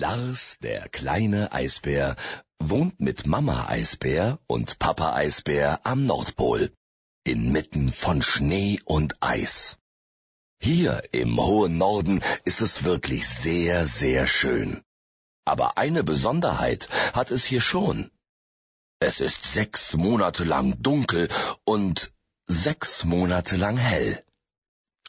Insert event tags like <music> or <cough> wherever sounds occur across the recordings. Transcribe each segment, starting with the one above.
Lars, der kleine Eisbär, wohnt mit Mama Eisbär und Papa Eisbär am Nordpol, inmitten von Schnee und Eis. Hier im hohen Norden ist es wirklich sehr, sehr schön. Aber eine Besonderheit hat es hier schon. Es ist sechs Monate lang dunkel und sechs Monate lang hell.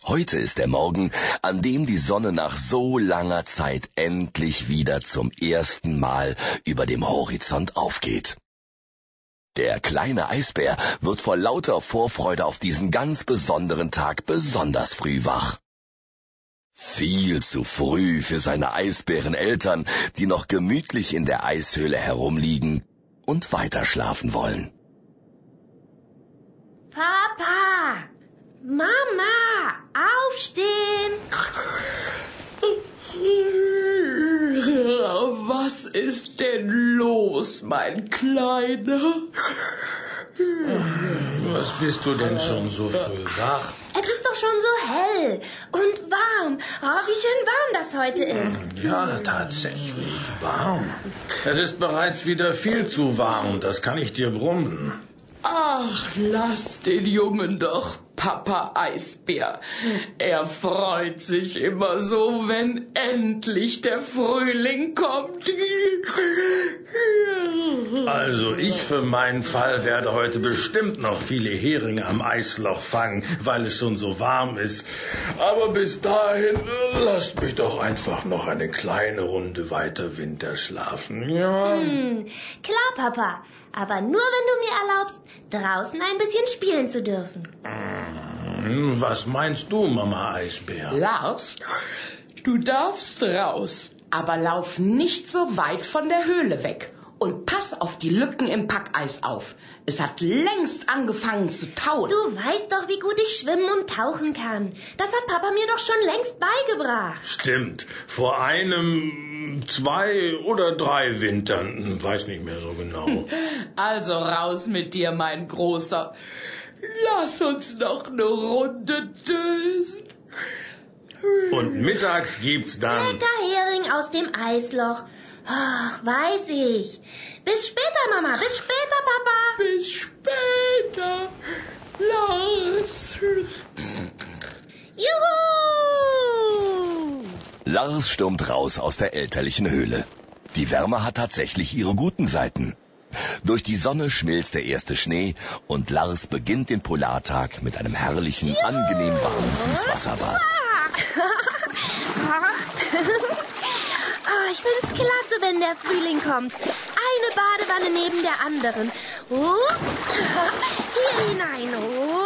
Heute ist der Morgen, an dem die Sonne nach so langer Zeit endlich wieder zum ersten Mal über dem Horizont aufgeht. Der kleine Eisbär wird vor lauter Vorfreude auf diesen ganz besonderen Tag besonders früh wach. Viel zu früh für seine Eisbäreneltern, die noch gemütlich in der Eishöhle herumliegen und weiterschlafen wollen. Papa! Mama! Aufstehen! Was ist denn los, mein Kleiner? Was bist du denn schon so früh wach? Es ist doch schon so hell und warm. Oh, wie schön warm das heute ist. Ja, tatsächlich warm. Es ist bereits wieder viel zu warm, das kann ich dir brummen. Ach, lass den Jungen doch, Papa Eisbär. Er freut sich immer so, wenn endlich der Frühling kommt. Also ich für meinen Fall werde heute bestimmt noch viele Heringe am Eisloch fangen, weil es schon so warm ist. Aber bis dahin lasst mich doch einfach noch eine kleine Runde weiter Winter schlafen. Ja. Hm, klar, Papa. Aber nur wenn du mir erlaubst, draußen ein bisschen spielen zu dürfen. Was meinst du, Mama Eisbär? Lars, du darfst raus, aber lauf nicht so weit von der Höhle weg. Und pass auf die Lücken im Packeis auf. Es hat längst angefangen zu tauen. Du weißt doch, wie gut ich schwimmen und tauchen kann. Das hat Papa mir doch schon längst beigebracht. Stimmt. Vor einem, zwei oder drei Wintern, weiß nicht mehr so genau. <laughs> Also raus mit dir, mein Großer. Lass uns noch eine Runde dösen. Und mittags gibt's dann. Lecker Hering aus dem Eisloch. Ach, weiß ich. Bis später, Mama. Bis später, Papa. Bis später, Lars. Juhu! Lars stürmt raus aus der elterlichen Höhle. Die Wärme hat tatsächlich ihre guten Seiten. Durch die Sonne schmilzt der erste Schnee und Lars beginnt den Polartag mit einem herrlichen, angenehm warmen Süßwasserbad. <laughs> Ah, ich find's klasse, wenn der Frühling kommt. Eine Badewanne neben der anderen. Uh, <laughs> hier hinein und